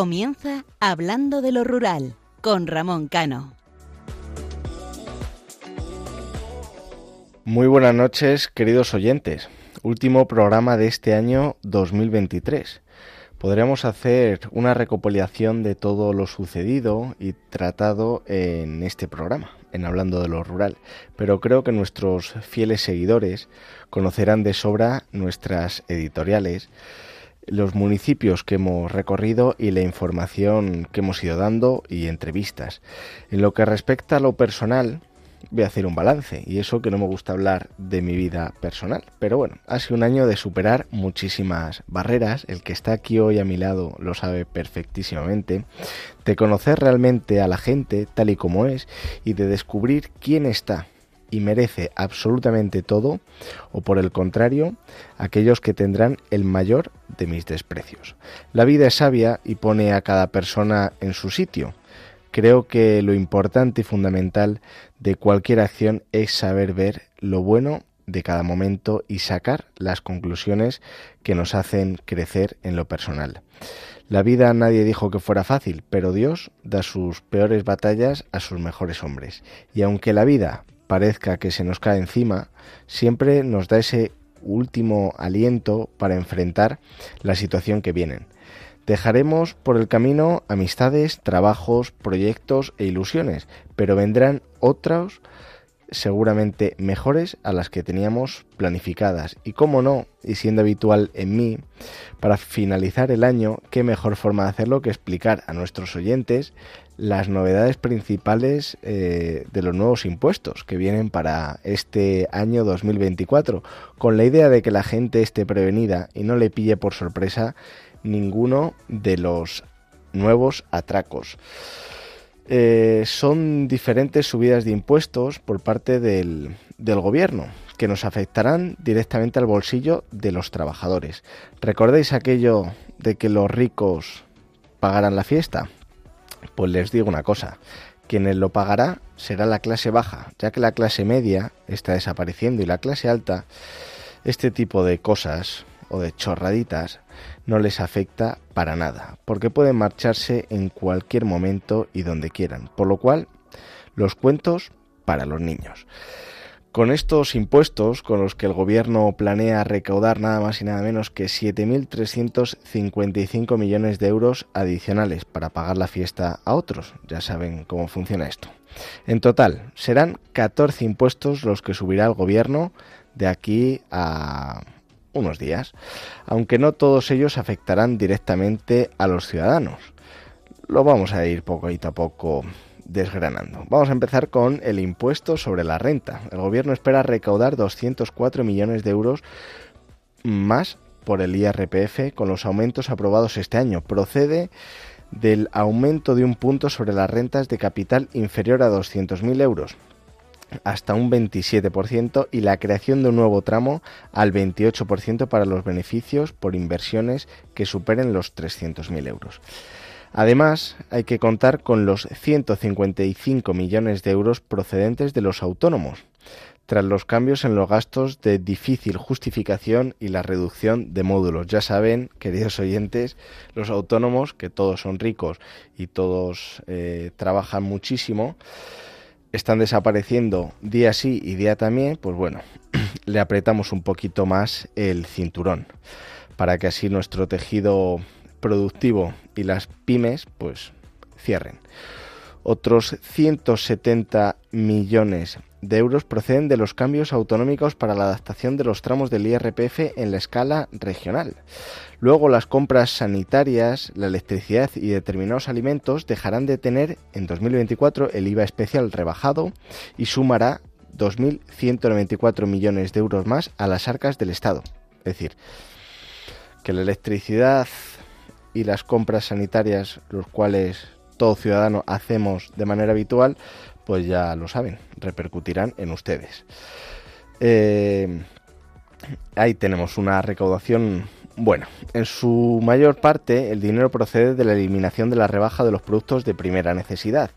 Comienza Hablando de lo Rural con Ramón Cano. Muy buenas noches, queridos oyentes. Último programa de este año 2023. Podríamos hacer una recopilación de todo lo sucedido y tratado en este programa, en Hablando de lo Rural, pero creo que nuestros fieles seguidores conocerán de sobra nuestras editoriales, los municipios que hemos recorrido y la información que hemos ido dando y entrevistas. En lo que respecta a lo personal, voy a hacer un balance y eso que no me gusta hablar de mi vida personal. Pero bueno, ha sido un año de superar muchísimas barreras, el que está aquí hoy a mi lado lo sabe perfectísimamente, de conocer realmente a la gente tal y como es y de descubrir quién está y merece absolutamente todo, o por el contrario, aquellos que tendrán el mayor de mis desprecios. La vida es sabia y pone a cada persona en su sitio. Creo que lo importante y fundamental de cualquier acción es saber ver lo bueno de cada momento y sacar las conclusiones que nos hacen crecer en lo personal. La vida nadie dijo que fuera fácil, pero Dios da sus peores batallas a sus mejores hombres. Y aunque la vida parezca que se nos cae encima, siempre nos da ese último aliento para enfrentar la situación que vienen. Dejaremos por el camino amistades, trabajos, proyectos e ilusiones, pero vendrán otros seguramente mejores a las que teníamos planificadas. Y como no, y siendo habitual en mí, para finalizar el año, qué mejor forma de hacerlo que explicar a nuestros oyentes las novedades principales eh, de los nuevos impuestos que vienen para este año 2024, con la idea de que la gente esté prevenida y no le pille por sorpresa ninguno de los nuevos atracos. Eh, son diferentes subidas de impuestos por parte del, del gobierno que nos afectarán directamente al bolsillo de los trabajadores. ¿Recordéis aquello de que los ricos pagarán la fiesta? Pues les digo una cosa, quienes lo pagará será la clase baja, ya que la clase media está desapareciendo y la clase alta, este tipo de cosas o de chorraditas no les afecta para nada, porque pueden marcharse en cualquier momento y donde quieran, por lo cual los cuentos para los niños. Con estos impuestos, con los que el gobierno planea recaudar nada más y nada menos que 7.355 millones de euros adicionales para pagar la fiesta a otros, ya saben cómo funciona esto. En total, serán 14 impuestos los que subirá el gobierno de aquí a unos días, aunque no todos ellos afectarán directamente a los ciudadanos. Lo vamos a ir poco a poco desgranando. Vamos a empezar con el impuesto sobre la renta. El gobierno espera recaudar 204 millones de euros más por el IRPF con los aumentos aprobados este año. Procede del aumento de un punto sobre las rentas de capital inferior a 200.000 euros hasta un 27% y la creación de un nuevo tramo al 28% para los beneficios por inversiones que superen los 300.000 euros. Además, hay que contar con los 155 millones de euros procedentes de los autónomos, tras los cambios en los gastos de difícil justificación y la reducción de módulos. Ya saben, queridos oyentes, los autónomos, que todos son ricos y todos eh, trabajan muchísimo, están desapareciendo día sí y día también, pues bueno, le apretamos un poquito más el cinturón para que así nuestro tejido productivo y las pymes pues cierren. Otros 170 millones de euros proceden de los cambios autonómicos para la adaptación de los tramos del IRPF en la escala regional. Luego las compras sanitarias, la electricidad y determinados alimentos dejarán de tener en 2024 el IVA especial rebajado y sumará 2.194 millones de euros más a las arcas del Estado. Es decir, que la electricidad y las compras sanitarias, los cuales todo ciudadano hacemos de manera habitual, pues ya lo saben, repercutirán en ustedes. Eh, ahí tenemos una recaudación bueno, en su mayor parte el dinero procede de la eliminación de la rebaja de los productos de primera necesidad,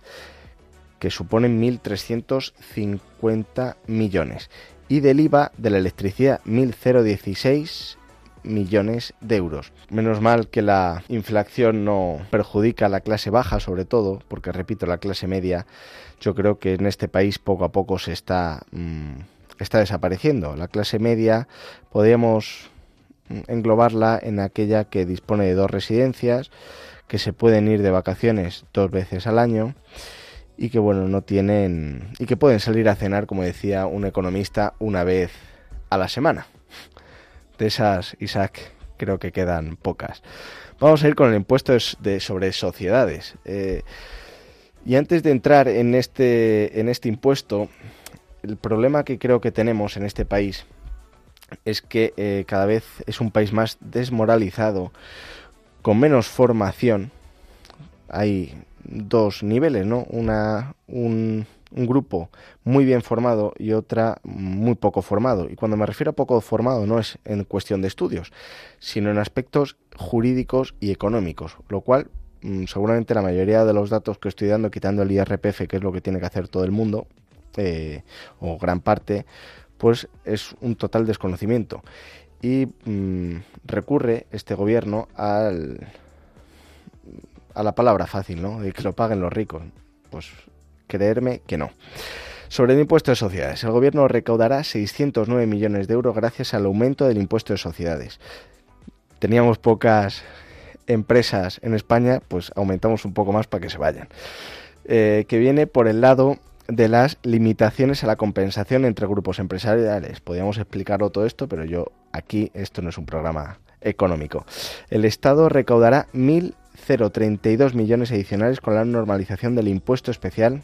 que suponen 1.350 millones, y del IVA de la electricidad 1.016 millones de euros. Menos mal que la inflación no perjudica a la clase baja, sobre todo, porque repito, la clase media, yo creo que en este país poco a poco se está, mm, está desapareciendo. La clase media podríamos englobarla en aquella que dispone de dos residencias, que se pueden ir de vacaciones dos veces al año y que bueno, no tienen y que pueden salir a cenar, como decía un economista, una vez a la semana. De esas, Isaac, creo que quedan pocas. Vamos a ir con el impuesto de, sobre sociedades. Eh, y antes de entrar en este, en este impuesto, el problema que creo que tenemos en este país es que eh, cada vez es un país más desmoralizado, con menos formación. Hay dos niveles, ¿no? Una, un, un, grupo muy bien formado y otra muy poco formado. Y cuando me refiero a poco formado no es en cuestión de estudios, sino en aspectos jurídicos y económicos, lo cual mm, seguramente la mayoría de los datos que estoy dando, quitando el IRPF, que es lo que tiene que hacer todo el mundo, eh, o gran parte, pues es un total desconocimiento. Y mm, recurre este gobierno al, a la palabra fácil, ¿no? De que lo paguen los ricos. Pues creerme que no. Sobre el impuesto de sociedades, el gobierno recaudará 609 millones de euros gracias al aumento del impuesto de sociedades. Teníamos pocas empresas en España, pues aumentamos un poco más para que se vayan. Eh, que viene por el lado de las limitaciones a la compensación entre grupos empresariales. Podríamos explicarlo todo esto, pero yo aquí esto no es un programa económico. El Estado recaudará 1.032 millones adicionales con la normalización del impuesto especial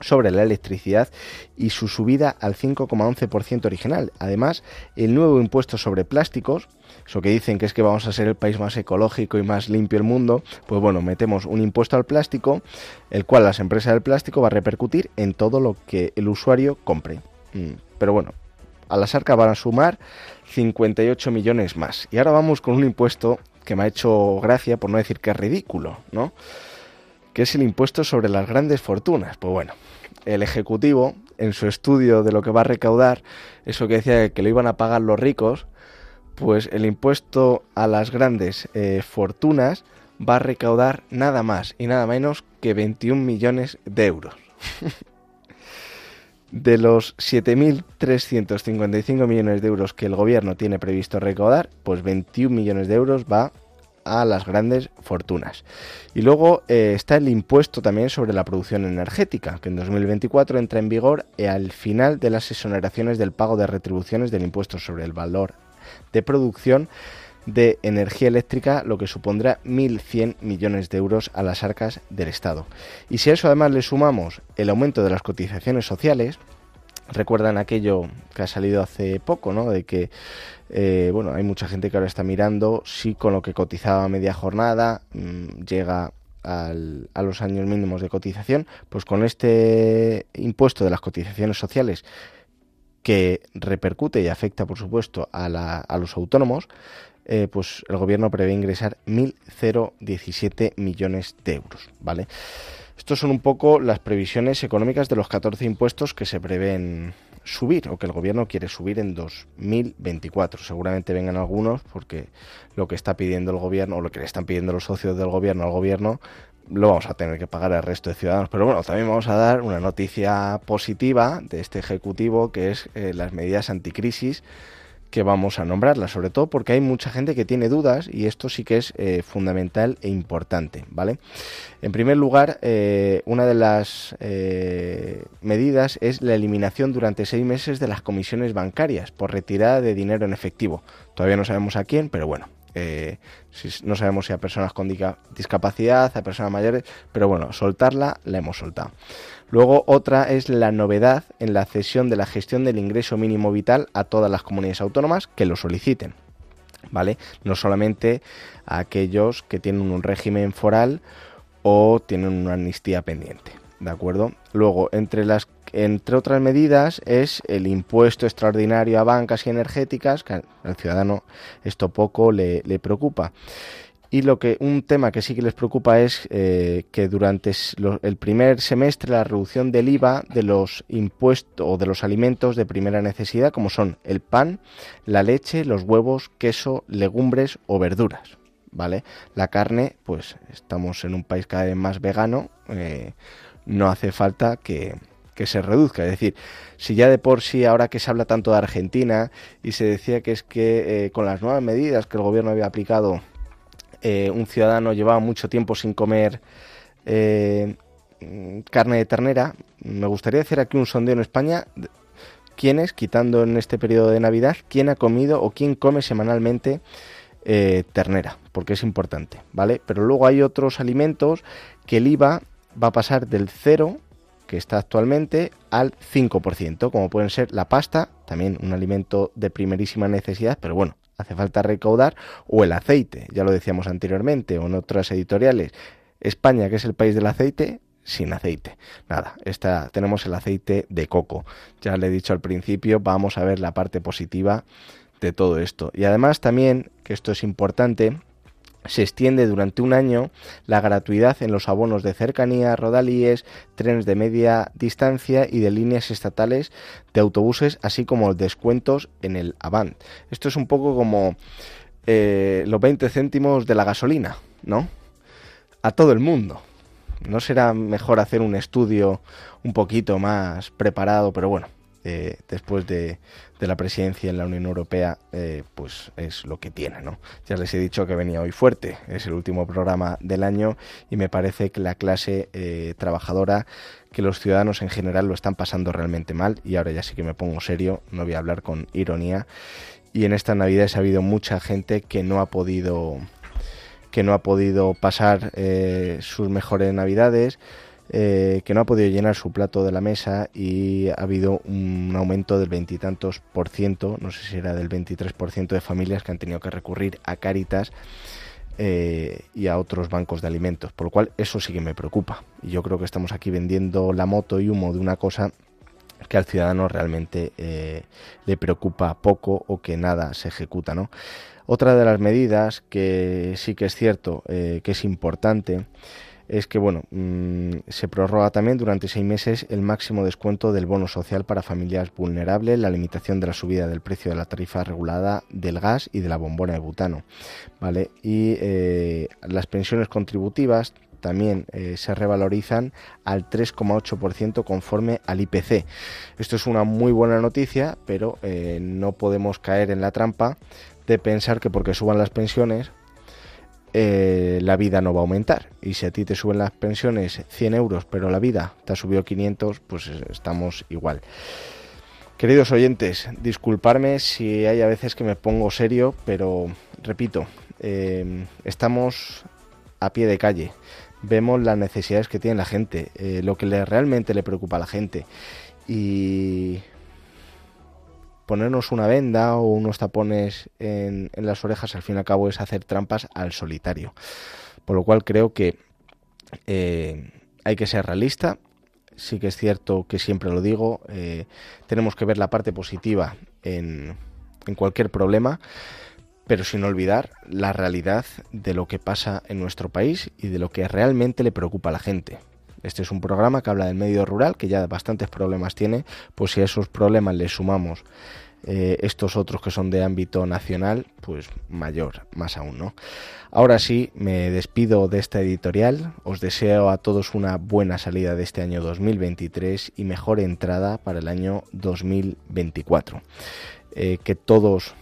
sobre la electricidad y su subida al 5,11% original. Además, el nuevo impuesto sobre plásticos, eso que dicen que es que vamos a ser el país más ecológico y más limpio del mundo, pues bueno, metemos un impuesto al plástico, el cual las empresas del plástico va a repercutir en todo lo que el usuario compre. Mm, pero bueno, a las arcas van a sumar 58 millones más. Y ahora vamos con un impuesto que me ha hecho gracia, por no decir que es ridículo, ¿no? Que es el impuesto sobre las grandes fortunas. Pues bueno, el Ejecutivo, en su estudio de lo que va a recaudar, eso que decía que lo iban a pagar los ricos, pues el impuesto a las grandes eh, fortunas va a recaudar nada más y nada menos que 21 millones de euros. de los 7.355 millones de euros que el gobierno tiene previsto recaudar, pues 21 millones de euros va a las grandes fortunas. Y luego eh, está el impuesto también sobre la producción energética, que en 2024 entra en vigor al final de las exoneraciones del pago de retribuciones del impuesto sobre el valor de producción de energía eléctrica, lo que supondrá 1.100 millones de euros a las arcas del Estado. Y si a eso además le sumamos el aumento de las cotizaciones sociales, recuerdan aquello que ha salido hace poco, ¿no? De que, eh, bueno, hay mucha gente que ahora está mirando si con lo que cotizaba media jornada mm, llega al, a los años mínimos de cotización, pues con este impuesto de las cotizaciones sociales que repercute y afecta, por supuesto, a, la, a los autónomos, eh, pues el gobierno prevé ingresar 1.017 millones de euros, ¿vale? Estos son un poco las previsiones económicas de los 14 impuestos que se prevén subir o que el gobierno quiere subir en 2024. Seguramente vengan algunos porque lo que está pidiendo el gobierno o lo que le están pidiendo los socios del gobierno al gobierno lo vamos a tener que pagar al resto de ciudadanos. Pero bueno, también vamos a dar una noticia positiva de este Ejecutivo que es eh, las medidas anticrisis que vamos a nombrarla, sobre todo porque hay mucha gente que tiene dudas y esto sí que es eh, fundamental e importante, ¿vale? En primer lugar, eh, una de las eh, medidas es la eliminación durante seis meses de las comisiones bancarias por retirada de dinero en efectivo. Todavía no sabemos a quién, pero bueno, no sabemos si a personas con discapacidad, a personas mayores, pero bueno, soltarla la hemos soltado. Luego otra es la novedad en la cesión de la gestión del ingreso mínimo vital a todas las comunidades autónomas que lo soliciten. ¿Vale? No solamente a aquellos que tienen un régimen foral o tienen una amnistía pendiente. ¿De acuerdo? Luego, entre las entre otras medidas, es el impuesto extraordinario a bancas y energéticas, que al ciudadano esto poco le, le preocupa. Y lo que un tema que sí que les preocupa es eh, que durante el primer semestre la reducción del IVA de los impuestos o de los alimentos de primera necesidad, como son el pan, la leche, los huevos, queso, legumbres o verduras. ¿Vale? La carne, pues estamos en un país cada vez más vegano, eh, no hace falta que, que se reduzca. Es decir, si ya de por sí, ahora que se habla tanto de Argentina y se decía que es que eh, con las nuevas medidas que el gobierno había aplicado eh, un ciudadano llevaba mucho tiempo sin comer eh, carne de ternera, me gustaría hacer aquí un sondeo en España. ¿Quién es, quitando en este periodo de Navidad, quién ha comido o quién come semanalmente eh, ternera? Porque es importante, ¿vale? Pero luego hay otros alimentos que el IVA va a pasar del 0 que está actualmente al 5%, como pueden ser la pasta, también un alimento de primerísima necesidad, pero bueno, hace falta recaudar, o el aceite, ya lo decíamos anteriormente, o en otras editoriales. España, que es el país del aceite, sin aceite. Nada, esta, tenemos el aceite de coco. Ya le he dicho al principio, vamos a ver la parte positiva de todo esto. Y además también, que esto es importante, se extiende durante un año la gratuidad en los abonos de cercanía, rodalíes, trenes de media distancia y de líneas estatales de autobuses, así como descuentos en el Avant. Esto es un poco como eh, los 20 céntimos de la gasolina, ¿no? A todo el mundo. ¿No será mejor hacer un estudio un poquito más preparado? Pero bueno, eh, después de, la presidencia en la Unión Europea, eh, pues es lo que tiene, ¿no? Ya les he dicho que venía hoy fuerte, es el último programa del año y me parece que la clase eh, trabajadora, que los ciudadanos en general lo están pasando realmente mal y ahora ya sí que me pongo serio, no voy a hablar con ironía y en esta Navidad ha habido mucha gente que no ha podido que no ha podido pasar sus mejores Navidades, eh, que no ha podido llenar su plato de la mesa y ha habido un aumento del veintitantos por ciento, no sé si era del 23 por ciento de familias que han tenido que recurrir a Cáritas eh, y a otros bancos de alimentos, por lo cual eso sí que me preocupa. Y yo creo que estamos aquí vendiendo la moto y humo de una cosa que al ciudadano realmente eh, le preocupa poco o que nada se ejecuta, ¿no? Otra de las medidas que sí que es cierto que es importante es que bueno mm, se prorroga también durante seis meses el máximo descuento del bono social para familias vulnerables, la limitación de la subida del precio de la tarifa regulada del gas y de la bombona de butano, vale y eh, las pensiones contributivas también eh, se revalorizan al 3,8% conforme al IPC. Esto es una muy buena noticia, pero eh, no podemos caer en la trampa de pensar que porque suban las pensiones eh, la vida no va a aumentar. Y si a ti te suben las pensiones 100 euros, pero la vida te ha subido 500, pues estamos igual. Queridos oyentes, disculparme si hay a veces que me pongo serio, pero repito, em, estamos a pie de calle, vemos las necesidades que tiene la gente, eh, lo que le, realmente le preocupa a la gente. Y ponernos una venda o unos tapones en, las orejas al fin y al cabo es hacer trampas al solitario. Por lo cual creo que eh, hay que ser realista. Sí que es cierto que siempre lo digo, eh, tenemos que ver la parte positiva en, en cualquier problema, pero sin olvidar la realidad de lo que pasa en nuestro país y de lo que realmente le preocupa a la gente. Este es un programa que habla del medio rural, que ya bastantes problemas tiene, pues si a esos problemas le sumamos eh, estos otros que son de ámbito nacional, pues mayor, más aún, ¿no? Ahora sí, me despido de esta editorial, os deseo a todos una buena salida de este año 2023 y mejor entrada para el año 2024. Eh, que todos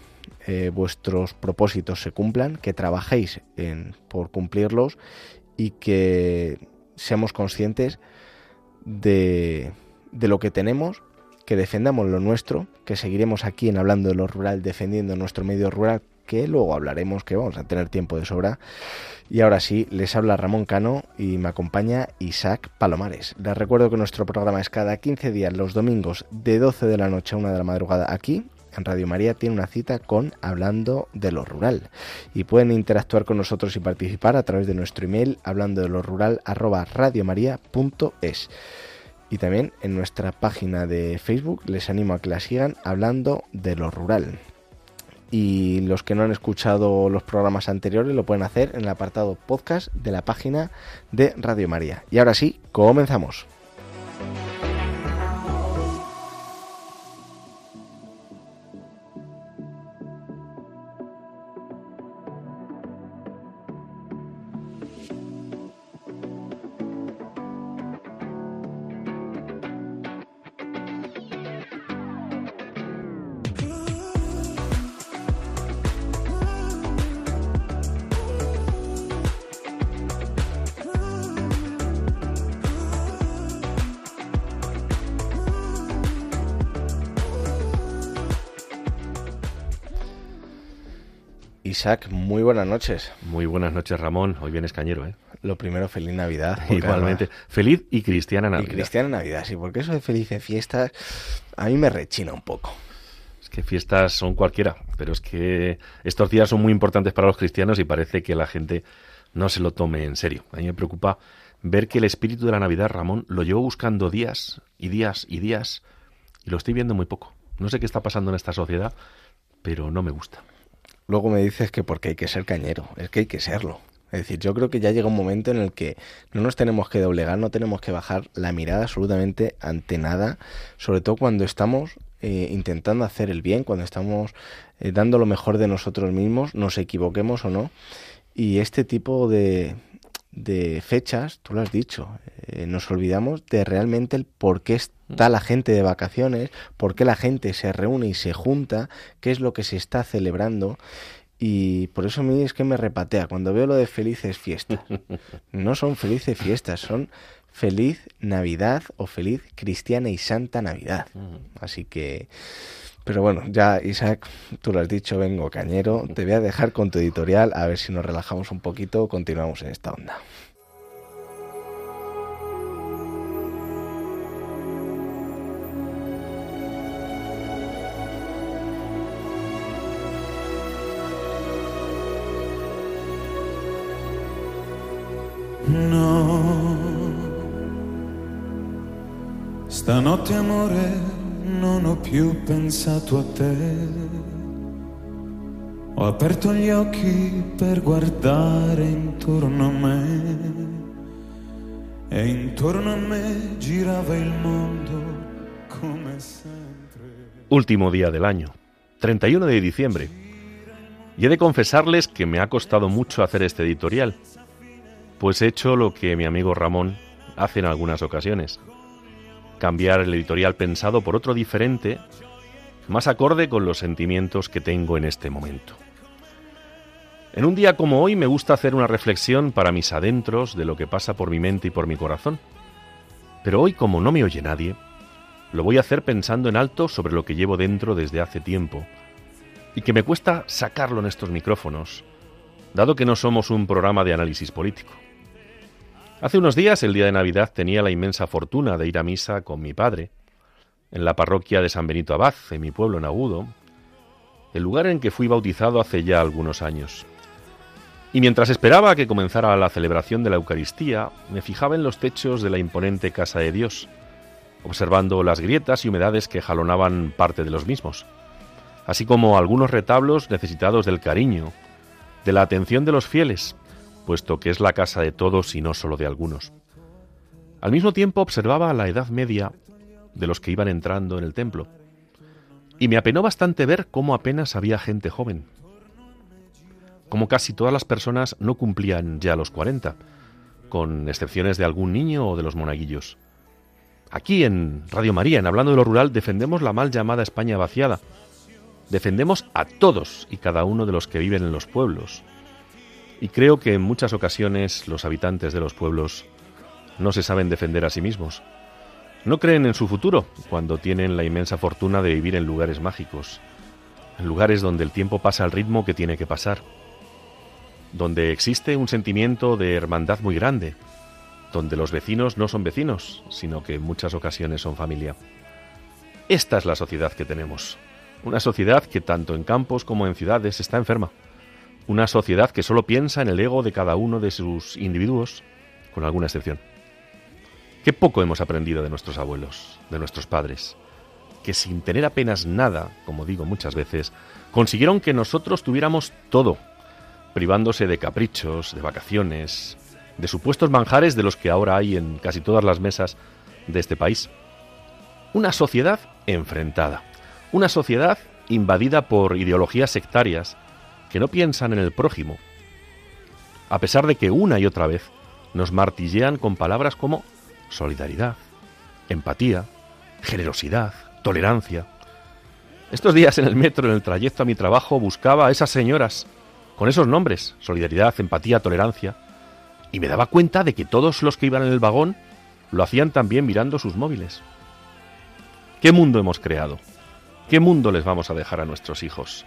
eh, vuestros propósitos se cumplan, que trabajéis en, por cumplirlos y que seamos conscientes de, de lo que tenemos, que defendamos lo nuestro, que seguiremos aquí en Hablando de lo Rural defendiendo nuestro medio rural, que luego hablaremos, que vamos a tener tiempo de sobra. Y ahora sí, les habla Ramón Cano y me acompaña Isaac Palomares. Les recuerdo que nuestro programa es cada 15 días, los domingos, de 12 de la noche a 1 de la madrugada, aquí en Radio María tiene una cita con Hablando de lo Rural. Y pueden interactuar con nosotros y participar a través de nuestro email hablando de lo rural arroba radiomaria.es. Y también en nuestra página de Facebook les animo a que la sigan hablando de lo rural. y los que no han escuchado los programas anteriores lo pueden hacer en el apartado podcast de la página de Radio María. Y ahora sí, comenzamos. Isaac, muy buenas noches. Muy buenas noches, Ramón. Hoy vienes cañero, ¿eh? Lo primero, feliz Navidad. Igualmente. Feliz y cristiana Navidad. Y cristiana Navidad, sí, porque eso de felices fiestas a mí me rechina un poco. Es que fiestas son cualquiera, pero es que estos días son muy importantes para los cristianos y parece que la gente no se lo tome en serio. A mí me preocupa ver que el espíritu de la Navidad, Ramón, lo llevo buscando días y días y días y lo estoy viendo muy poco. No sé qué está pasando en esta sociedad, pero no me gusta luego me dices que porque hay que ser cañero, es que hay que serlo. Es decir, yo creo que ya llega un momento en el que no nos tenemos que doblegar, no tenemos que bajar la mirada absolutamente ante nada, sobre todo cuando estamos eh, intentando hacer el bien, cuando estamos eh, dando lo mejor de nosotros mismos, nos equivoquemos o no. Y este tipo de, de fechas, tú lo has dicho, eh, nos olvidamos de realmente el por qué está la gente de vacaciones, por qué la gente se reúne y se junta, qué es lo que se está celebrando. Y por eso a mí es que me repatea cuando veo lo de felices fiestas. No son felices fiestas, son feliz Navidad o feliz cristiana y santa Navidad. Así que pero bueno, ya Isaac, tú lo has dicho, vengo cañero, te voy a dejar con tu editorial, a ver si nos relajamos un poquito, continuamos en esta onda. No, stanotte amore non ho più pensato a te. Ho aperto gli occhi per guardare intorno a me. E intorno a me girava il mondo come sempre. Último día del año, 31 de diciembre. Y he de confesarles que me ha costado mucho hacer este editorial, pues he hecho lo que mi amigo Ramón hace en algunas ocasiones cambiar el editorial pensado por otro diferente, más acorde con los sentimientos que tengo en este momento. En un día como hoy me gusta hacer una reflexión para mis adentros de lo que pasa por mi mente y por mi corazón. Pero hoy, como no me oye nadie, lo voy a hacer pensando en alto sobre lo que llevo dentro desde hace tiempo y que me cuesta sacarlo en estos micrófonos, dado que no somos un programa de análisis político. Hace unos días, el día de Navidad, tenía la inmensa fortuna de ir a misa con mi padre, en la parroquia de San Benito Abad, en mi pueblo en Agudo, el lugar en que fui bautizado hace ya algunos años. Y mientras esperaba que comenzara la celebración de la Eucaristía, me fijaba en los techos de la imponente casa de Dios, observando las grietas y humedades que jalonaban parte de los mismos, así como algunos retablos necesitados del cariño, de la atención de los fieles, puesto que es la casa de todos y no solo de algunos. Al mismo tiempo observaba la edad media de los que iban entrando en el templo, y me apenó bastante ver cómo apenas había gente joven, como casi todas las personas no cumplían ya los 40, con excepciones de algún niño o de los monaguillos. Aquí en Radio María, en Hablando de lo Rural, defendemos la mal llamada España vaciada. Defendemos a todos y cada uno de los que viven en los pueblos, y creo que en muchas ocasiones los habitantes de los pueblos no se saben defender a sí mismos. No creen en su futuro cuando tienen la inmensa fortuna de vivir en lugares mágicos, en lugares donde el tiempo pasa al ritmo que tiene que pasar, donde existe un sentimiento de hermandad muy grande, donde los vecinos no son vecinos, sino que en muchas ocasiones son familia. Esta es la sociedad que tenemos, una sociedad que tanto en campos como en ciudades está enferma una sociedad que solo piensa en el ego de cada uno de sus individuos, con alguna excepción. Qué poco hemos aprendido de nuestros abuelos, de nuestros padres. que sin tener apenas nada, como digo muchas veces, consiguieron que nosotros tuviéramos todo, privándose de caprichos, de vacaciones, de supuestos manjares de los que ahora hay en casi todas las mesas de este país. Una sociedad enfrentada, una sociedad invadida por ideologías sectarias que no piensan en el prójimo, a pesar de que una y otra vez nos martillean con palabras como solidaridad, empatía, generosidad, tolerancia. Estos días en el metro, en el trayecto a mi trabajo, buscaba a esas señoras con esos nombres, solidaridad, empatía, tolerancia, y me daba cuenta de que todos los que iban en el vagón lo hacían también mirando sus móviles. ¿Qué mundo hemos creado? ¿Qué mundo les vamos a dejar a nuestros hijos?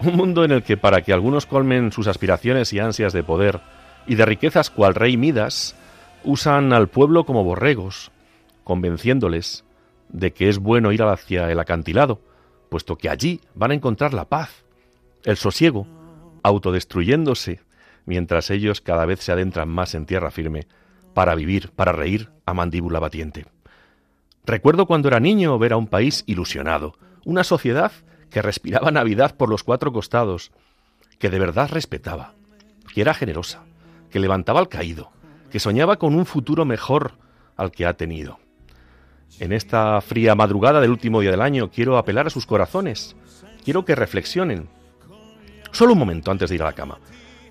Un mundo en el que para que algunos colmen sus aspiraciones y ansias de poder y de riquezas cual rey Midas, usan al pueblo como borregos, convenciéndoles de que es bueno ir hacia el acantilado, puesto que allí van a encontrar la paz, el sosiego, autodestruyéndose, mientras ellos cada vez se adentran más en tierra firme, para vivir, para reír a mandíbula batiente. Recuerdo cuando era niño ver a un país ilusionado, una sociedad que respiraba Navidad por los cuatro costados, que de verdad respetaba, que era generosa, que levantaba al caído, que soñaba con un futuro mejor al que ha tenido. En esta fría madrugada del último día del año quiero apelar a sus corazones. Quiero que reflexionen. Solo un momento antes de ir a la cama.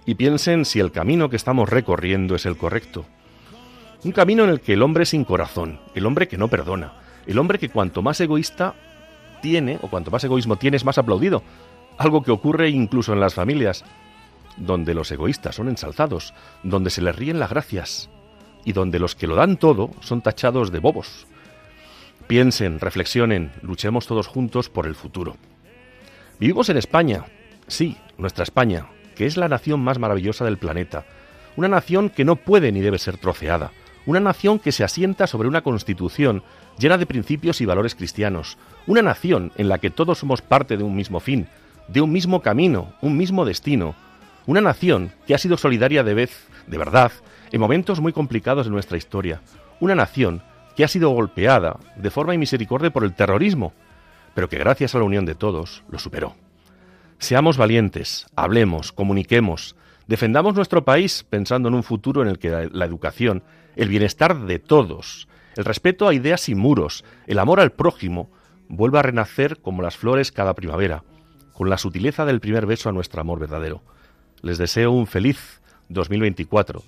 Y piensen si el camino que estamos recorriendo es el correcto. Un camino en el que el hombre sin corazón, el hombre que no perdona, el hombre que cuanto más egoísta tiene, o cuanto más egoísmo tiene, es más aplaudido. Algo que ocurre incluso en las familias, donde los egoístas son ensalzados, donde se les ríen las gracias, y donde los que lo dan todo son tachados de bobos, Piensen, reflexionen, luchemos todos juntos por el futuro. Vivimos en España, sí, nuestra España, que es la nación más maravillosa del planeta, una nación que no puede ni debe ser troceada, una nación que se asienta sobre una constitución llena de principios y valores cristianos, una nación en la que todos somos parte de un mismo fin, de un mismo camino, un mismo destino, una nación que ha sido solidaria de vez, de verdad, en momentos muy complicados de nuestra historia, una nación que ha sido golpeada de forma inmisericordia por el terrorismo, pero que gracias a la unión de todos lo superó. Seamos valientes, hablemos, comuniquemos, defendamos nuestro país pensando en un futuro en el que la educación, el bienestar de todos, el respeto a ideas y muros, el amor al prójimo, vuelva a renacer como las flores cada primavera, con la sutileza del primer beso a nuestro amor verdadero. Les deseo un feliz 2024,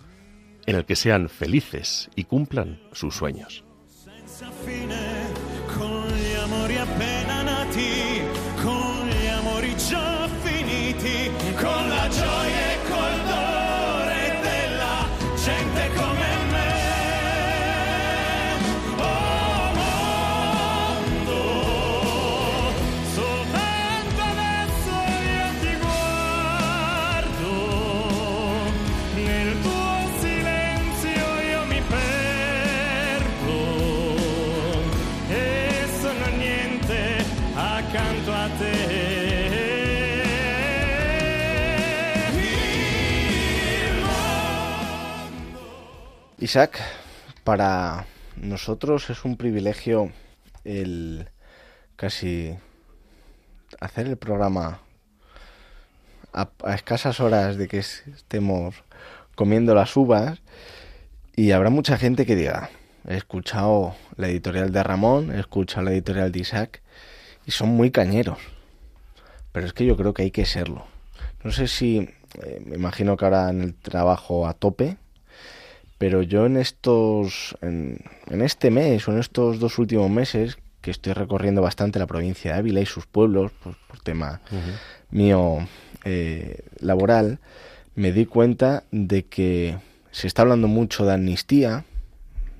en el que sean felices y cumplan sus sueños. Isaac, para nosotros es un privilegio el casi hacer el programa a, escasas horas de que es- estemos comiendo las uvas y habrá mucha gente que diga, he escuchado la editorial de Ramón, he escuchado la editorial de Isaac y son muy cañeros. Pero es que yo creo que hay que serlo. No sé si, eh, me imagino que ahora en el trabajo a tope, pero yo en estos, en, en este mes o en estos dos últimos meses, que estoy recorriendo bastante la provincia de Ávila y sus pueblos, pues, por tema mío eh, laboral, me di cuenta de que se está hablando mucho de amnistía.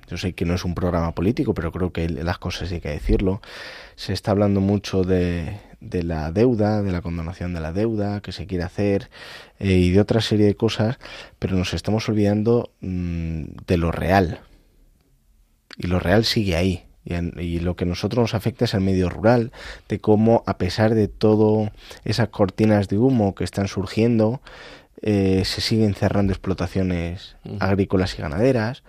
Yo sé que no es un programa político, pero creo que las cosas hay que decirlo. Se está hablando mucho de, de la deuda, de la condonación de la deuda que se quiere hacer eh, y de otra serie de cosas, pero nos estamos olvidando mm, de lo real. Y lo real sigue ahí. Y, en- y lo que a nosotros nos afecta es el medio rural, de cómo a pesar de todo esas cortinas de humo que están surgiendo, eh, se siguen cerrando explotaciones agrícolas y ganaderas,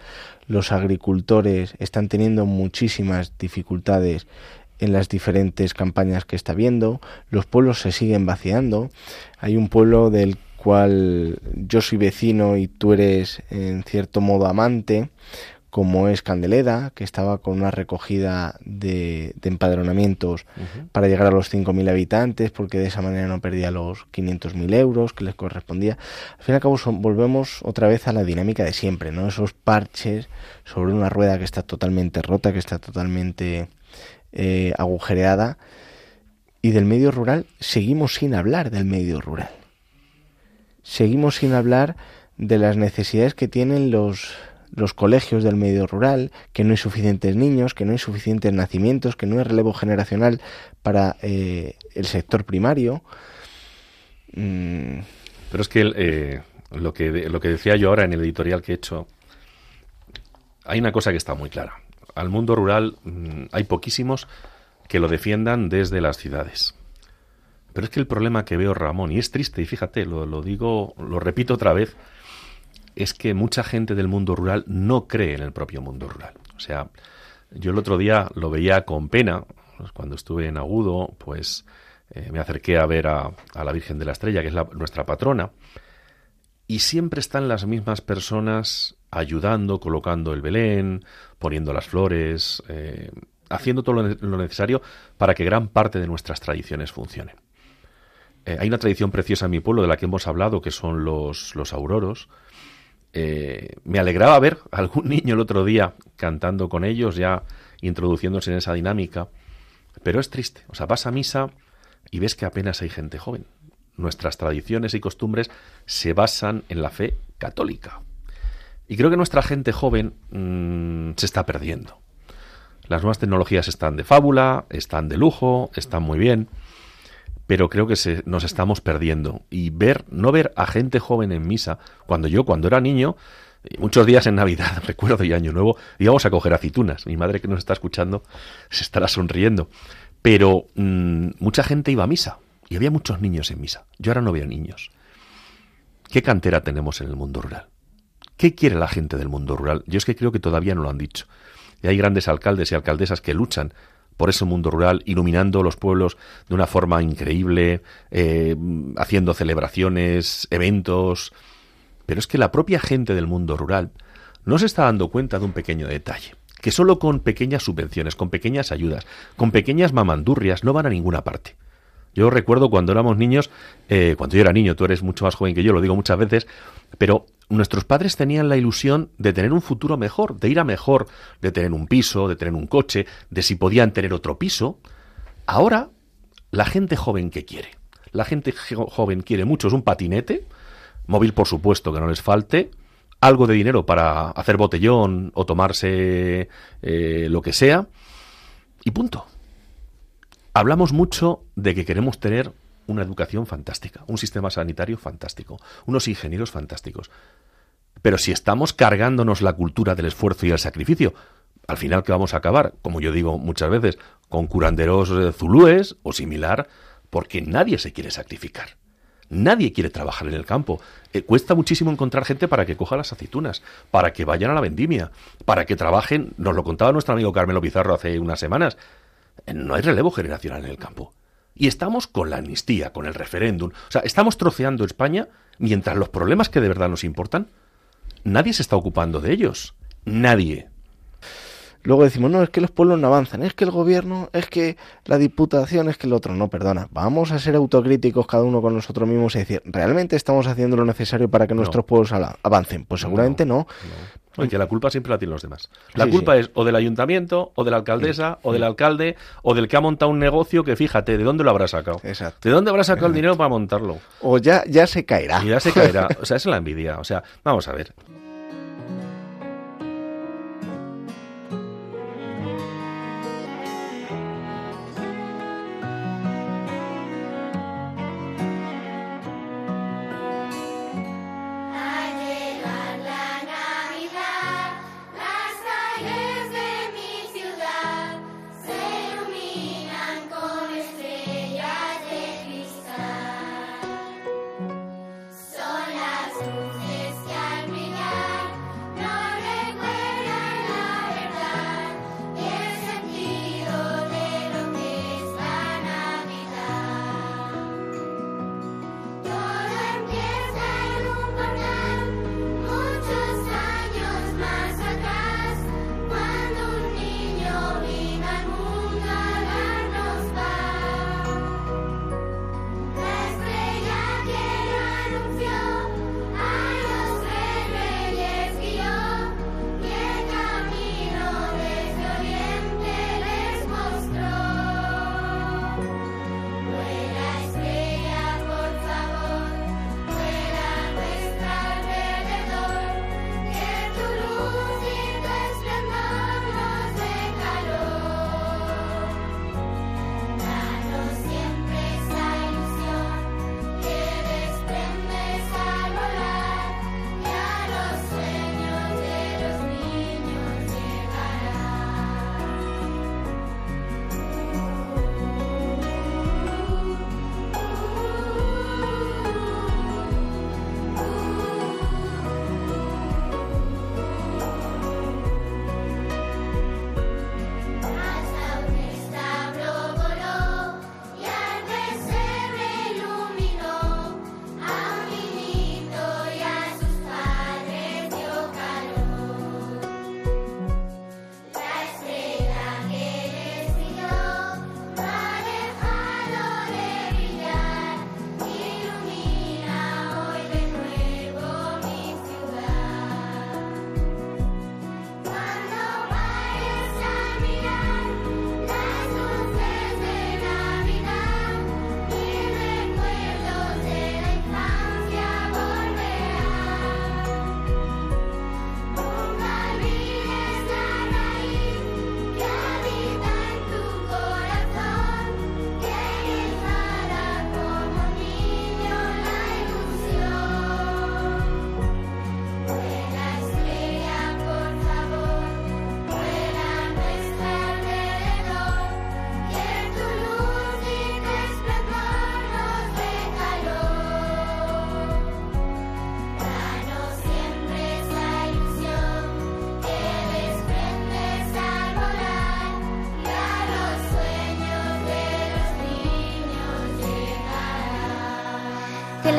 los agricultores están teniendo muchísimas dificultades en las diferentes campañas que está viendo, los pueblos se siguen vaciando, hay un pueblo del cual yo soy vecino y tú eres en cierto modo amante, como es Candeleda, que estaba con una recogida de, empadronamientos para llegar a los 5.000 habitantes, porque de esa manera no perdía los 500.000 euros que les correspondía. Al fin y al cabo volvemos otra vez a la dinámica de siempre, ¿no? Esos parches sobre una rueda que está totalmente rota, que está totalmente eh, agujereada. Y del medio rural seguimos sin hablar del medio rural. Seguimos sin hablar de las necesidades que tienen los los colegios del medio rural, que no hay suficientes niños, que no hay suficientes nacimientos, que no hay relevo generacional para eh, el sector primario. Mm. Pero es que eh, lo que lo que decía yo ahora en el editorial que he hecho, hay una cosa que está muy clara. Al mundo rural mm, hay poquísimos que lo defiendan desde las ciudades. Pero es que el problema que veo, Ramón, y es triste, y fíjate, lo, lo digo, lo repito otra vez, es que mucha gente del mundo rural no cree en el propio mundo rural. O sea, yo el otro día lo veía con pena, cuando estuve en Agudo, pues eh, me acerqué a ver a, la Virgen de la Estrella, que es nuestra patrona, y siempre están las mismas personas ayudando, colocando el Belén, poniendo las flores, eh, haciendo todo lo, necesario para que gran parte de nuestras tradiciones funcionen. Eh, hay una tradición preciosa en mi pueblo de la que hemos hablado, que son los, los auroros, eh, me alegraba ver a algún niño el otro día cantando con ellos, ya introduciéndose en esa dinámica. Pero es triste. O sea, vas a misa y ves que apenas hay gente joven. Nuestras tradiciones y costumbres se basan en la fe católica. Y creo que nuestra gente joven mm, se está perdiendo. Las nuevas tecnologías están de fábula, están de lujo, están muy bien, pero creo que se, nos estamos perdiendo. Y ver, no ver a gente joven en misa, cuando yo, cuando era niño, muchos días en Navidad, recuerdo y Año Nuevo, íbamos a coger aceitunas. Mi madre que nos está escuchando se estará sonriendo. Pero mm, mucha gente iba a misa y había muchos niños en misa. Yo ahora no veo niños. ¿Qué cantera tenemos en el mundo rural? ¿Qué quiere la gente del mundo rural? Yo es que creo que todavía no lo han dicho. Y hay grandes alcaldes y alcaldesas que luchan por ese mundo rural, iluminando los pueblos de una forma increíble, eh, haciendo celebraciones, eventos. Pero es que la propia gente del mundo rural no se está dando cuenta de un pequeño detalle, que solo con pequeñas subvenciones, con pequeñas ayudas, con pequeñas mamandurrias no van a ninguna parte. Yo recuerdo cuando éramos niños, eh, cuando yo era niño, tú eres mucho más joven que yo, lo digo muchas veces, pero nuestros padres tenían la ilusión de tener un futuro mejor, de ir a mejor, de tener un piso, de tener un coche, de si podían tener otro piso. Ahora, la gente joven que quiere. La gente joven quiere mucho, es un patinete, móvil por supuesto que no les falte, algo de dinero para hacer botellón o tomarse eh, lo que sea, y punto. Hablamos mucho de que queremos tener una educación fantástica, un sistema sanitario fantástico, unos ingenieros fantásticos. Pero si estamos cargándonos la cultura del esfuerzo y el sacrificio, al final que vamos a acabar, como yo digo muchas veces, con curanderos eh, zulúes o similar, porque nadie se quiere sacrificar. Nadie quiere trabajar en el campo. Eh, cuesta muchísimo encontrar gente para que coja las aceitunas, para que vayan a la vendimia, para que trabajen. Nos lo contaba nuestro amigo Carmelo Pizarro hace unas semanas. Eh, no hay relevo generacional en el campo. Y estamos con la amnistía, con el referéndum. O sea, estamos troceando España mientras los problemas que de verdad nos importan, nadie se está ocupando de ellos. Nadie. Luego decimos, no, es que los pueblos no avanzan, es que el gobierno, es que la diputación, es que el otro. No, perdona, vamos a ser autocríticos cada uno con nosotros mismos y decir, ¿realmente estamos haciendo lo necesario para que nuestros pueblos avancen? Pues seguramente no. no. que la culpa siempre la tienen los demás. La culpa es o del ayuntamiento, o de la alcaldesa, o del alcalde, o del que ha montado un negocio que fíjate, ¿de dónde lo habrá sacado? Exacto. ¿De dónde habrá sacado el dinero para montarlo? O ya, ya se caerá. ya se caerá. O sea, es la envidia. O sea, vamos a ver.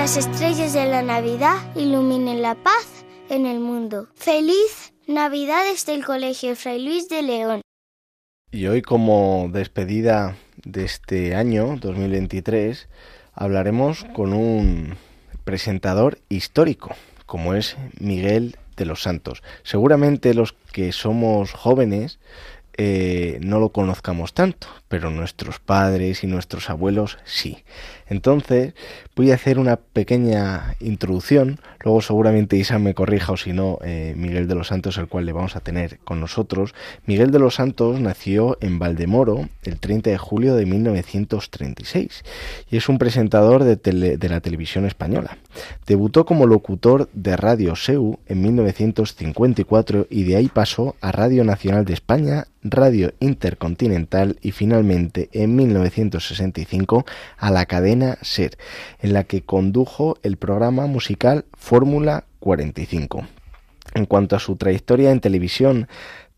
Las estrellas de la Navidad iluminen la paz en el mundo. ¡Feliz Navidad desde el Colegio Fray Luis de León! Y hoy como despedida de este año 2023 hablaremos con un presentador histórico como es Miguel de los Santos. Seguramente los que somos jóvenes eh, no lo conozcamos tanto, pero nuestros padres y nuestros abuelos sí. Entonces voy a hacer una pequeña introducción, luego seguramente Isa me corrija o si no eh, Miguel de los Santos, el cual le vamos a tener con nosotros. Miguel de los Santos nació en Valdemoro el 30 de julio de 1936 y es un presentador de, de la televisión española. Debutó como locutor de Radio SEU en 1954 y de ahí pasó a Radio Nacional de España, Radio Intercontinental y finalmente en 1965 a la cadena SER, en la que condujo el programa musical Fórmula 45. En cuanto a su trayectoria en televisión,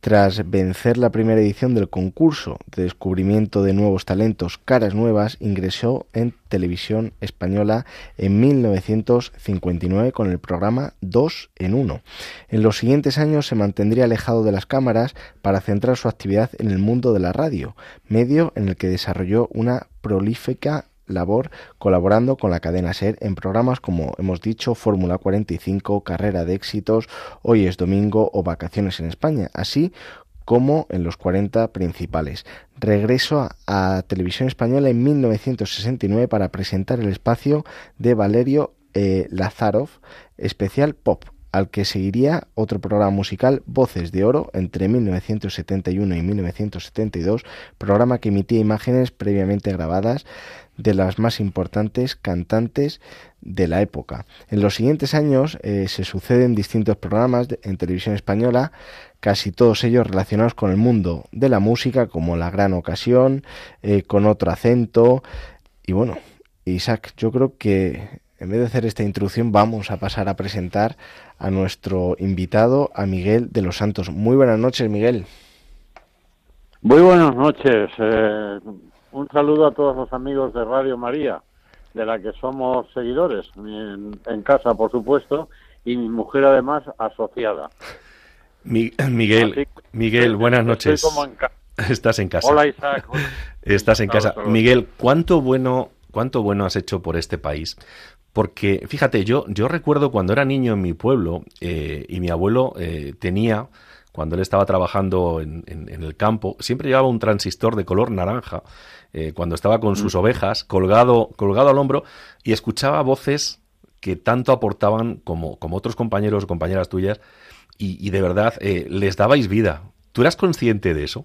tras vencer la primera edición del concurso de descubrimiento de nuevos talentos Caras Nuevas, ingresó en televisión española en 1959 con el programa 2 en 1. En los siguientes años se mantendría alejado de las cámaras para centrar su actividad en el mundo de la radio, medio en el que desarrolló una prolífica labor colaborando con la cadena SER en programas como hemos dicho Fórmula 45, Carrera de Éxitos, Hoy es Domingo o Vacaciones en España, así como en los 40 principales. Regreso a, Televisión Española en 1969 para presentar el espacio de Valerio eh, Lazarov, especial Pop, al que seguiría otro programa musical, Voces de Oro, entre 1971 y 1972, programa que emitía imágenes previamente grabadas de las más importantes cantantes de la época. En los siguientes años eh, se suceden distintos programas en televisión española, casi todos ellos relacionados con el mundo de la música, como La Gran Ocasión, eh, con otro acento. Y bueno, Isaac, yo creo que en vez de hacer esta introducción vamos a pasar a presentar a nuestro invitado, a Miguel de los Santos. Muy buenas noches, Miguel. Muy buenas noches. Eh, un saludo a todos los amigos de Radio María, de la que somos seguidores, en, casa, por supuesto, y mi mujer además asociada. Miguel, Miguel, buenas noches. Estás en casa. Hola Isaac. Estás en casa. Miguel, ¿cuánto bueno, cuánto bueno has hecho por este país? Porque, fíjate, yo, yo recuerdo cuando era niño en mi pueblo eh, y mi abuelo eh, tenía cuando él estaba trabajando en, el campo, siempre llevaba un transistor de color naranja, eh, cuando estaba con sus mm. ovejas, colgado, colgado al hombro, y escuchaba voces que tanto aportaban como, como otros compañeros o compañeras tuyas, y, de verdad eh, les dabais vida. ¿Tú eras consciente de eso?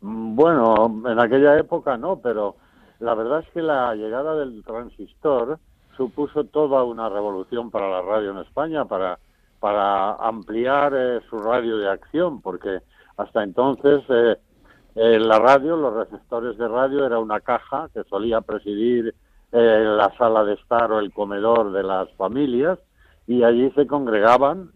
Mm, bueno, en aquella época no, pero la verdad es que la llegada del transistor supuso toda una revolución para la radio en España, para para ampliar eh, su radio de acción, porque hasta entonces eh, la radio, los receptores de radio, era una caja que solía presidir eh, la sala de estar o el comedor de las familias y allí se congregaban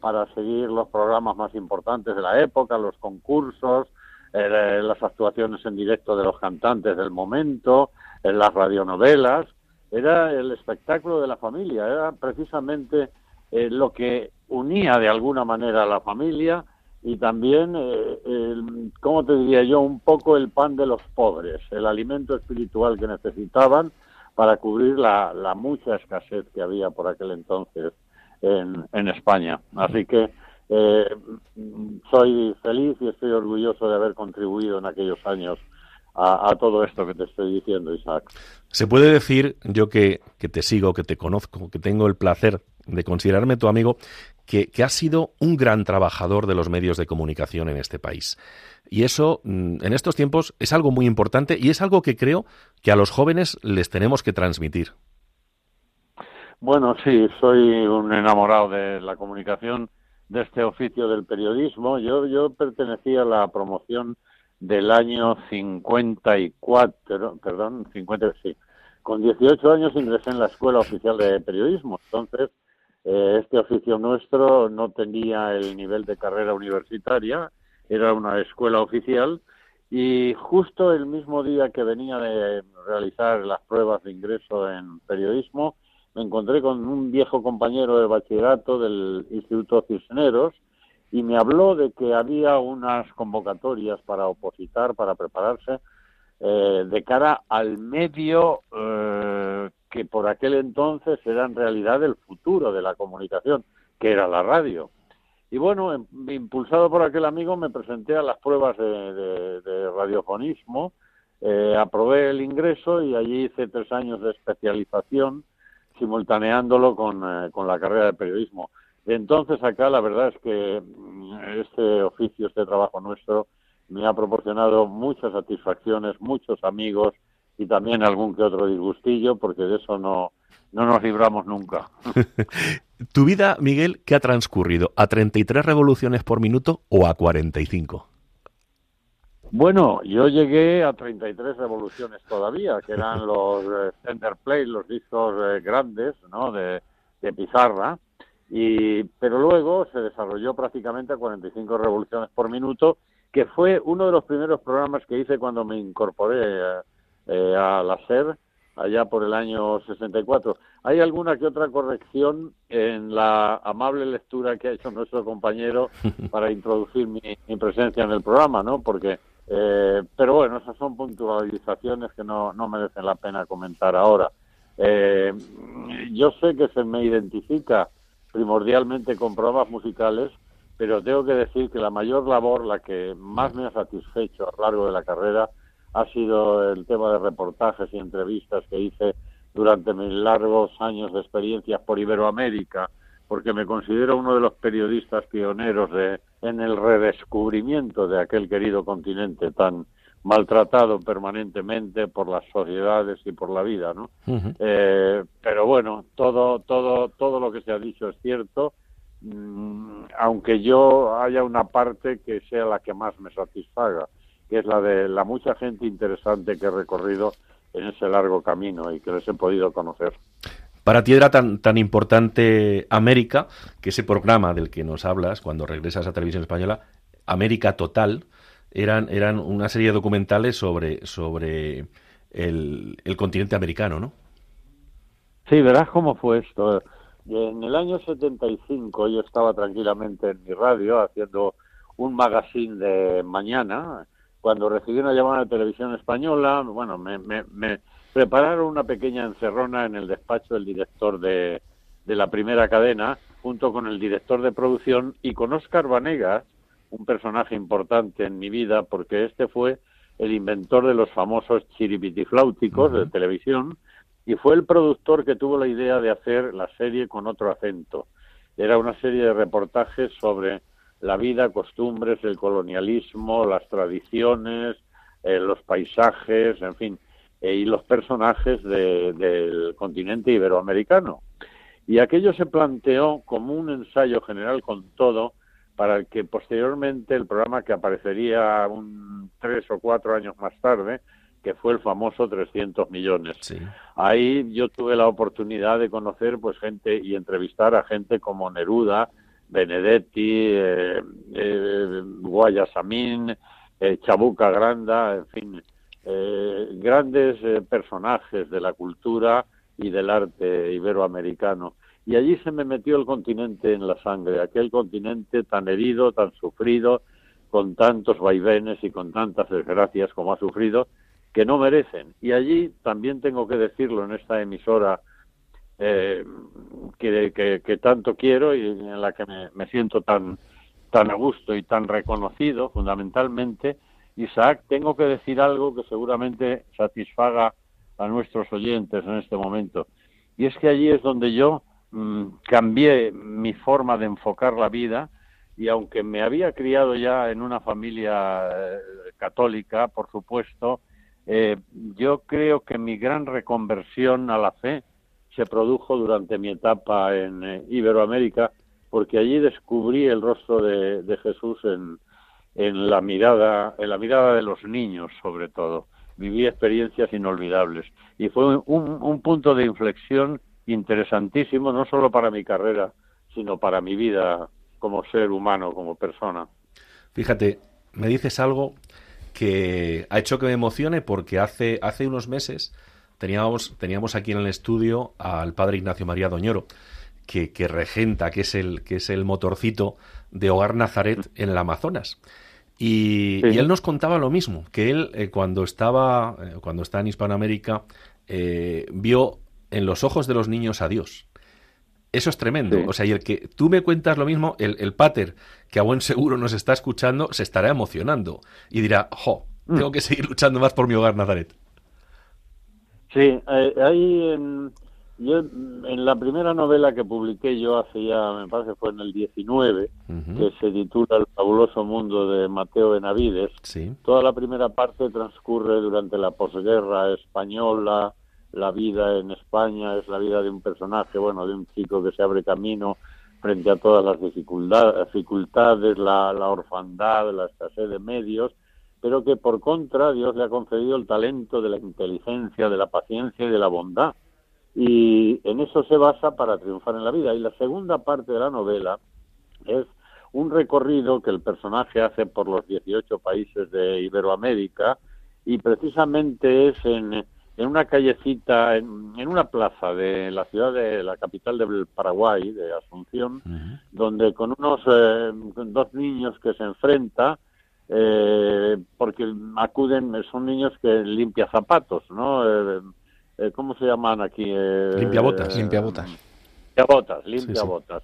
para seguir los programas más importantes de la época, los concursos, las actuaciones en directo de los cantantes del momento, en las radionovelas. Era el espectáculo de la familia, era precisamente eh, lo que unía de alguna manera a la familia y también, eh, el, ¿cómo te diría yo?, un poco el pan de los pobres, el alimento espiritual que necesitaban para cubrir la, la mucha escasez que había por aquel entonces en, en España. Así que eh, soy feliz y estoy orgulloso de haber contribuido en aquellos años a, todo esto que te estoy diciendo, Isaac. Se puede decir, yo que, que, te sigo, que te conozco, que tengo el placer de considerarme tu amigo, que, que has sido un gran trabajador de los medios de comunicación en este país. Y eso, mm, en estos tiempos, es algo muy importante y es algo que creo que a los jóvenes les tenemos que transmitir. Bueno, sí, soy un enamorado de la comunicación, de este oficio del periodismo. Yo, yo pertenecía a la promoción del año 54, perdón, 50, sí. Con 18 años ingresé en la Escuela Oficial de Periodismo. Entonces, eh, este oficio nuestro no tenía el nivel de carrera universitaria, era una escuela oficial Y justo el mismo día que venía de realizar las pruebas de ingreso en periodismo, me encontré con un viejo compañero de bachillerato del Instituto Cisneros y me habló de que había unas convocatorias para opositar, para prepararse, eh, de cara al medio eh, que por aquel entonces era en realidad el futuro de la comunicación, que era la radio. Y bueno, em, impulsado por aquel amigo, me presenté a las pruebas de, radiofonismo, eh, aprobé el ingreso y allí hice tres años de especialización, simultaneándolo con, eh, con la carrera de periodismo. Entonces acá la verdad es que mm, este oficio, este trabajo nuestro, me ha proporcionado muchas satisfacciones, muchos amigos y también algún que otro disgustillo, porque de eso no, no nos libramos nunca. ¿Tu vida, Miguel, qué ha transcurrido? ¿A 33 revoluciones por minuto o a 45? Bueno, yo llegué a 33 revoluciones todavía, que eran los eh, play, los discos eh, grandes, ¿no? De, de pizarra. Y, pero luego se desarrolló prácticamente a 45 revoluciones por minuto, que fue uno de los primeros programas que hice cuando me incorporé eh, a la SER allá por el año 64. Hay alguna que otra corrección en la amable lectura que ha hecho nuestro compañero para introducir mi, presencia en el programa, ¿no? Porque, eh, pero bueno, esas son puntualizaciones que no, no merecen la pena comentar ahora. Eh, yo sé que se me identifica primordialmente con programas musicales, pero tengo que decir que la mayor labor, la que más me ha satisfecho a lo largo de la carrera, ha sido el tema de reportajes y entrevistas que hice durante mis largos años de experiencias por Iberoamérica, porque me considero uno de los periodistas pioneros de, en el redescubrimiento de aquel querido continente tan maltratado permanentemente por las sociedades y por la vida, ¿no? Eh, pero bueno, todo, todo, todo lo que se ha dicho es cierto, mm, aunque yo haya una parte que sea la que más me satisfaga que es la de la mucha gente interesante que he recorrido en ese largo camino y que les he podido conocer. Para ti era tan, tan importante América que ese programa del que nos hablas cuando regresas a Televisión Española, América Total, eran, eran una serie de documentales sobre, sobre el, el continente americano, ¿no? Sí, verás cómo fue esto. En el año 75 yo estaba tranquilamente en mi radio haciendo un magazine de mañana cuando recibí una llamada de televisión española, bueno, me, me, prepararon una pequeña encerrona en el despacho del director de, de la primera cadena, junto con el director de producción y con Oscar Vanegas, un personaje importante en mi vida, porque este fue el inventor de los famosos chiripitifláuticos de televisión y fue el productor que tuvo la idea de hacer la serie con otro acento. Era una serie de reportajes sobre la vida, costumbres, el colonialismo, las tradiciones, eh, los paisajes, en fin, eh, y los personajes del continente iberoamericano. Y aquello se planteó como un ensayo general con todo para el que posteriormente el programa que aparecería un tres o cuatro años más tarde, que fue el famoso 300 millones. Ahí yo tuve la oportunidad de conocer pues gente y entrevistar a gente como Neruda, Benedetti, eh, eh, Guayasamín, eh, Chabuca Granda, en fin, eh, grandes personajes de la cultura y del arte iberoamericano. Y allí se me metió el continente en la sangre, aquel continente tan herido, tan sufrido, con tantos vaivenes y con tantas desgracias como ha sufrido, que no merecen. Y allí también tengo que decirlo en esta emisora eh, que, tanto quiero y en la que me, siento tan, tan a gusto y tan reconocido, fundamentalmente, Isaac, tengo que decir algo que seguramente satisfaga a nuestros oyentes en este momento. Y es que allí es donde yo mm, cambié mi forma de enfocar la vida y aunque me había criado ya en una familia eh, católica, por supuesto, eh, yo creo que mi gran reconversión a la fe se produjo durante mi etapa en eh, Iberoamérica, porque allí descubrí el rostro de, Jesús en, en, la mirada, en la mirada de los niños, sobre todo. Viví experiencias inolvidables y fue un, un punto de inflexión interesantísimo, no solo para mi carrera, sino para mi vida como ser humano, como persona. Fíjate, me dices algo que ha hecho que me emocione porque hace, hace unos meses teníamos, teníamos aquí en el estudio al padre Ignacio María Doñoro, que, que, regenta, que es, el, que es el motorcito de Hogar Nazaret en el Amazonas. Y, él nos contaba lo mismo, que él eh, cuando estaba, eh, cuando está en Hispanoamérica, eh, vio en los ojos de los niños a Dios. Eso es tremendo. O sea, y el que tú me cuentas lo mismo, el, el pater que a buen seguro nos está escuchando, se estará emocionando y dirá, jo, mm. tengo que seguir luchando más por mi hogar, Nazaret. Sí, hay en, yo, en la primera novela que publiqué yo hace ya, me parece fue en el 19, que se titula El fabuloso mundo de Mateo Benavides, toda la primera parte transcurre durante la posguerra española, la vida en España es la vida de un personaje, bueno, de un chico que se abre camino frente a todas las dificultades, la, orfandad, la escasez de medios, pero que por contra Dios le ha concedido el talento de la inteligencia, de la paciencia y de la bondad y en eso se basa para triunfar en la vida. Y la segunda parte de la novela es un recorrido que el personaje hace por los 18 países de Iberoamérica y precisamente es en, en una callecita, en, en, una plaza de la ciudad de la capital del Paraguay, de Asunción, donde con unos eh, dos niños que se enfrenta, eh, porque acuden, son niños que limpian zapatos, ¿no? Eh, eh, ¿cómo se llaman aquí? Eh, limpiabotas. limpiabotas. Limpiabotas, limpiabotas.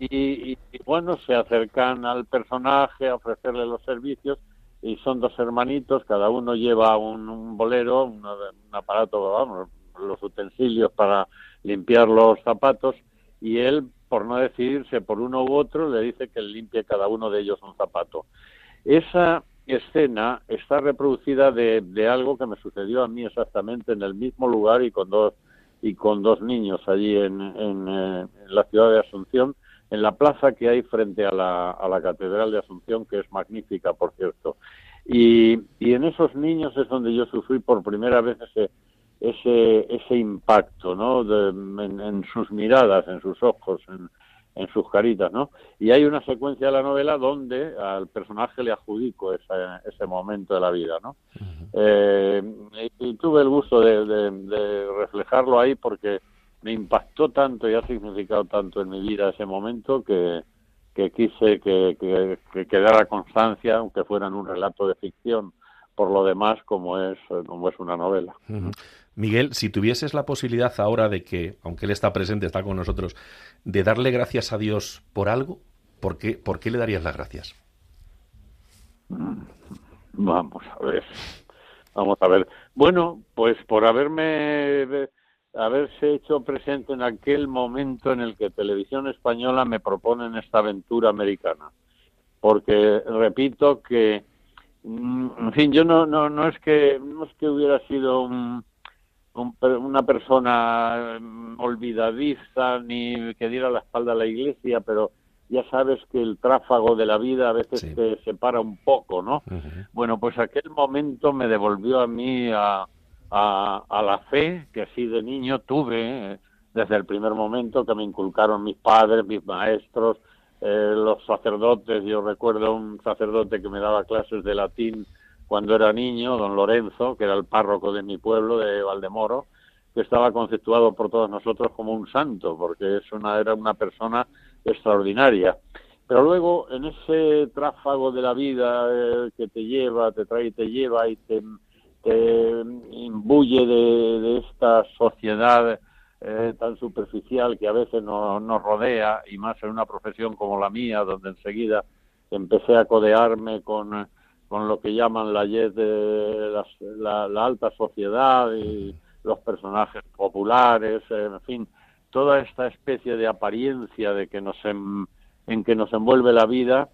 y, y, bueno, se acercan al personaje a ofrecerle los servicios y son dos hermanitos, cada uno lleva un, bolero, un, aparato, vamos, los utensilios para limpiar los zapatos y él, por no decidirse por uno u otro, le dice que limpie cada uno de ellos un zapato. Esa escena está reproducida de, de, algo que me sucedió a mí exactamente en el mismo lugar y con dos y con dos niños allí en, en, eh, la ciudad de Asunción, en la plaza que hay frente a la, a la catedral de Asunción, que es magnífica, por cierto. Y, y en esos niños es donde yo sufrí por primera vez ese ese ese impacto, ¿no? De, en, en, sus miradas, en sus ojos, en, en sus caritas, ¿no? Y hay una secuencia de la novela donde al personaje le adjudico ese, ese momento de la vida, ¿no? eh, y, tuve el gusto de, de, de, reflejarlo ahí porque me impactó tanto y ha significado tanto en mi vida ese momento que, que quise que, que, que quedara constancia, aunque fuera en un relato de ficción, por lo demás como es como es una novela. Uh -huh. Miguel, si tuvieses la posibilidad ahora de que, aunque él está presente, está con nosotros, de darle gracias a Dios por algo, ¿por qué, por qué le darías las gracias? Vamos a ver. Vamos a ver. Bueno, pues por haberme haberse hecho presente en aquel momento en el que Televisión Española me proponen esta aventura americana. Porque repito que en fin, yo no no no es que no es que hubiera sido un una persona mm, olvidadiza ni que diera la espalda a la iglesia, pero ya sabes que el tráfago de la vida a veces sí. te separa un poco, ¿no? Uh -huh. Bueno, pues aquel momento me devolvió a mí a, a, a, la fe que así de niño tuve eh, desde el primer momento que me inculcaron mis padres, mis maestros, eh, los sacerdotes. Yo recuerdo un sacerdote que me daba clases de latín cuando era niño, don Lorenzo, que era el párroco de mi pueblo, de Valdemoro, que estaba conceptuado por todos nosotros como un santo, porque es una, era una persona extraordinaria. Pero luego, en ese tráfago de la vida eh, que te lleva, te trae y te lleva y te, te imbuye de, esta sociedad eh, tan superficial que a veces nos, nos rodea, y más en una profesión como la mía, donde enseguida empecé a codearme con con lo que llaman la de la, la, alta sociedad y los personajes populares, en fin, toda esta especie de apariencia de que nos en, en que nos envuelve la vida,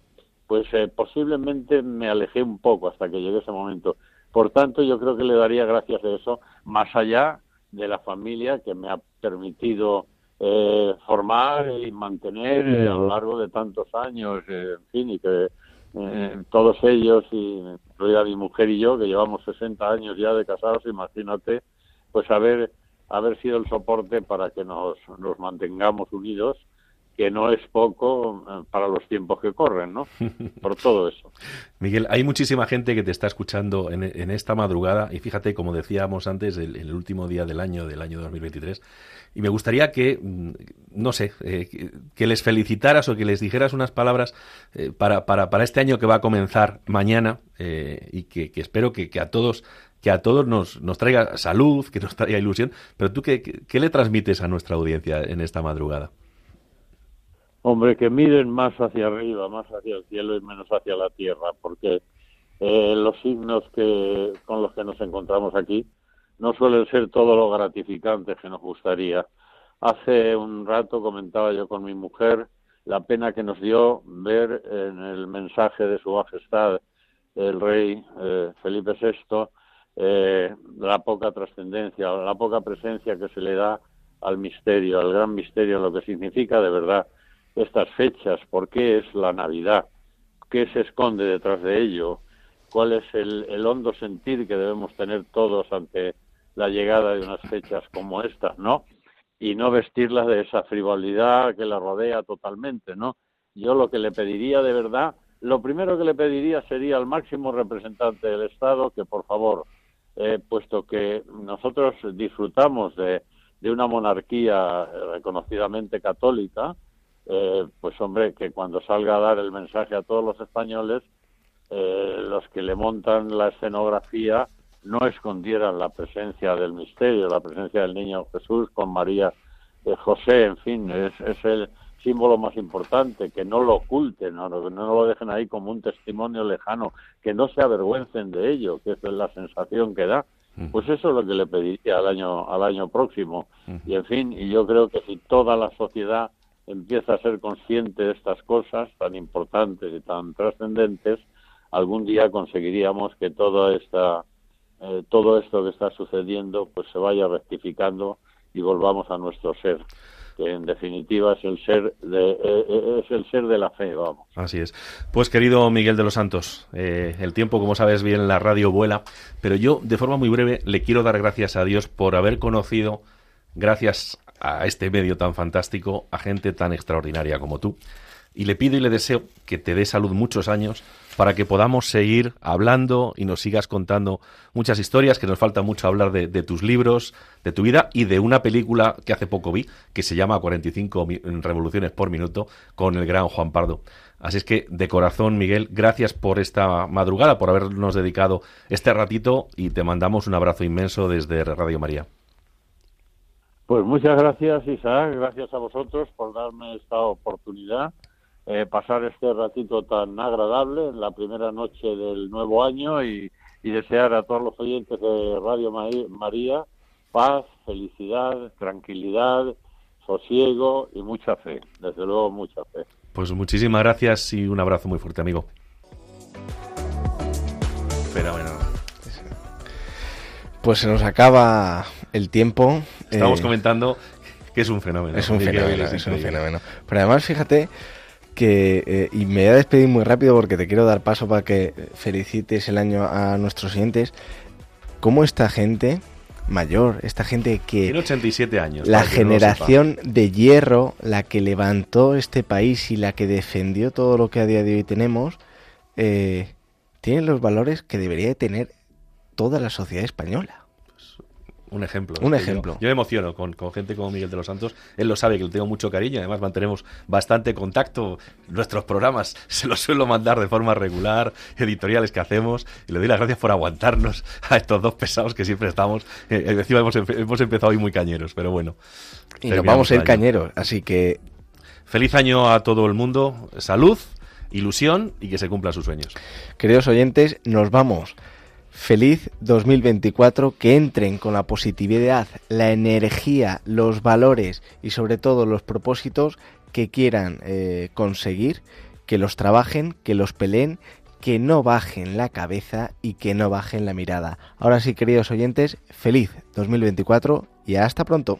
pues eh, posiblemente me alejé un poco hasta que llegue ese momento. Por tanto, yo creo que le daría gracias a eso, más allá de la familia que me ha permitido eh, formar y mantener eh, a lo largo de tantos años, eh, en fin, y que eh, todos ellos, y incluida mi mujer y yo, que llevamos 60 años ya de casados, imagínate, pues haber, haber sido el soporte para que nos, nos mantengamos unidos que no es poco eh, para los tiempos que corren, ¿no? Por todo eso. Miguel, hay muchísima gente que te está escuchando en, esta madrugada y fíjate, como decíamos antes, el, último día del año, del año 2023, y me gustaría que, mm, no sé, eh, que, les felicitaras o que les dijeras unas palabras eh, para, para, para, este año que va a comenzar mañana y que, espero que, a todos que a todos nos, nos traiga salud, que nos traiga ilusión, pero tú, ¿qué, ¿qué le transmites a nuestra audiencia en esta madrugada? Hombre, que miren más hacia arriba, más hacia el cielo y menos hacia la tierra, porque eh, los signos que con los que nos encontramos aquí no suelen ser todo lo gratificantes que nos gustaría. Hace un rato comentaba yo con mi mujer la pena que nos dio ver en el mensaje de Su Majestad el Rey eh, Felipe VI eh, la poca trascendencia, la poca presencia que se le da al misterio, al gran misterio, lo que significa de verdad estas fechas, por qué es la Navidad, qué se esconde detrás de ello, cuál es el, hondo sentir que debemos tener todos ante la llegada de unas fechas como estas, ¿no? Y no vestirlas de esa frivolidad que la rodea totalmente, ¿no? Yo lo que le pediría de verdad, lo primero que le pediría sería al máximo representante del Estado que, por favor, eh, puesto que nosotros disfrutamos de, de una monarquía reconocidamente católica, eh, pues hombre, que cuando salga a dar el mensaje a todos los españoles, eh, los que le montan la escenografía no escondieran la presencia del misterio, la presencia del niño Jesús con María eh, José, en fin, es, el símbolo más importante, que no lo oculten, no, no lo dejen ahí como un testimonio lejano, que no se avergüencen de ello, que es la sensación que da. Pues eso es lo que le pediría al año, al año próximo. Y en fin, y yo creo que si toda la sociedad empieza a ser consciente de estas cosas tan importantes y tan trascendentes, algún día conseguiríamos que toda esta, eh, todo esto que está sucediendo pues se vaya rectificando y volvamos a nuestro ser que en definitiva es el ser de, eh, eh, es el ser de la fe, vamos. Así es. Pues querido Miguel de los Santos, el tiempo, como sabes bien, en la radio vuela, pero yo, de forma muy breve, le quiero dar gracias a Dios por haber conocido, gracias a este medio tan fantástico, a gente tan extraordinaria como tú. Y le pido y le deseo que te dé salud muchos años para que podamos seguir hablando y nos sigas contando muchas historias, que nos falta mucho hablar de, tus libros, de tu vida y de una película que hace poco vi, que se llama 45 revoluciones por minuto, con el gran Juan Pardo. Así es que, de corazón, Miguel, gracias por esta madrugada, por habernos dedicado este ratito y te mandamos un abrazo inmenso desde Radio María. Pues muchas gracias, Isaac, gracias a vosotros por darme esta oportunidad, eh, pasar este ratito tan agradable en la primera noche del nuevo año y, desear a todos los oyentes de Radio María paz, felicidad, tranquilidad, sosiego y mucha fe, desde luego mucha fe. Pues muchísimas gracias y un abrazo muy fuerte, amigo. Fenómeno. Pues se nos acaba el tiempo. Estamos eh, comentando que es un fenómeno. Es un fenómeno, es, un fenómeno. Pero además, fíjate que, eh, y me voy a despedir muy rápido porque te quiero dar paso para que felicites el año a nuestros siguientes, cómo esta gente mayor, esta gente que... Tiene 87 años. La generación de hierro, la que levantó este país y la que defendió todo lo que a día de hoy tenemos, eh, tienen los valores que debería tener toda la sociedad española. Un ejemplo. Un ejemplo. Yo, me emociono con, gente como Miguel de los Santos. Él lo sabe que le tengo mucho cariño. Además, mantenemos bastante contacto. Nuestros programas se los suelo mandar de forma regular, editoriales que hacemos. Y le doy las gracias por aguantarnos a estos dos pesados que siempre estamos. Eh, eh encima hemos, hemos, empezado hoy muy cañeros, pero bueno. Y nos vamos a ir cañeros. Así que. Feliz año a todo el mundo. Salud, ilusión y que se cumplan sus sueños. Queridos oyentes, nos vamos. Feliz 2024, que entren con la positividad, la energía, los valores y sobre todo los propósitos que quieran eh, conseguir, que los trabajen, que los peleen, que no bajen la cabeza y que no bajen la mirada. Ahora sí, queridos oyentes, feliz 2024 y hasta pronto.